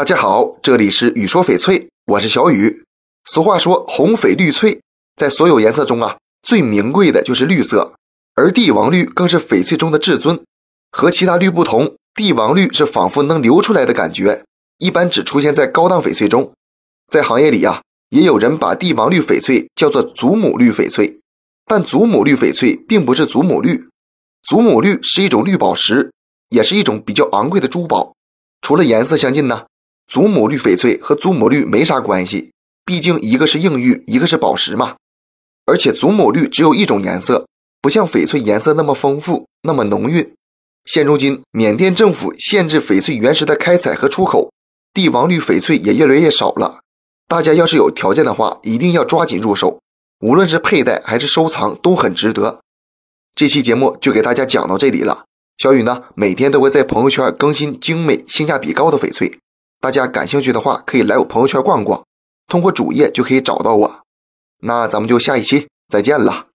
大家好，这里是雨说翡翠，我是小雨。俗话说红翡绿翠，在所有颜色中啊，最名贵的就是绿色，而帝王绿更是翡翠中的至尊。和其他绿不同，帝王绿是仿佛能流出来的感觉，一般只出现在高档翡翠中。在行业里啊，也有人把帝王绿翡翠叫做祖母绿翡翠，但祖母绿翡翠并不是祖母绿，祖母绿是一种绿宝石，也是一种比较昂贵的珠宝。除了颜色相近呢，祖母绿翡翠和祖母绿没啥关系，毕竟一个是硬玉，一个是宝石嘛。而且祖母绿只有一种颜色，不像翡翠颜色那么丰富，那么浓郁。现如今，缅甸政府限制翡翠原石的开采和出口，帝王绿翡翠也越来越少了。大家要是有条件的话，一定要抓紧入手，无论是佩戴还是收藏都很值得。这期节目就给大家讲到这里了。小雨呢，每天都会在朋友圈更新精美、性价比高的翡翠，大家感兴趣的话，可以来我朋友圈逛逛，通过主页就可以找到我。那咱们就下一期再见了。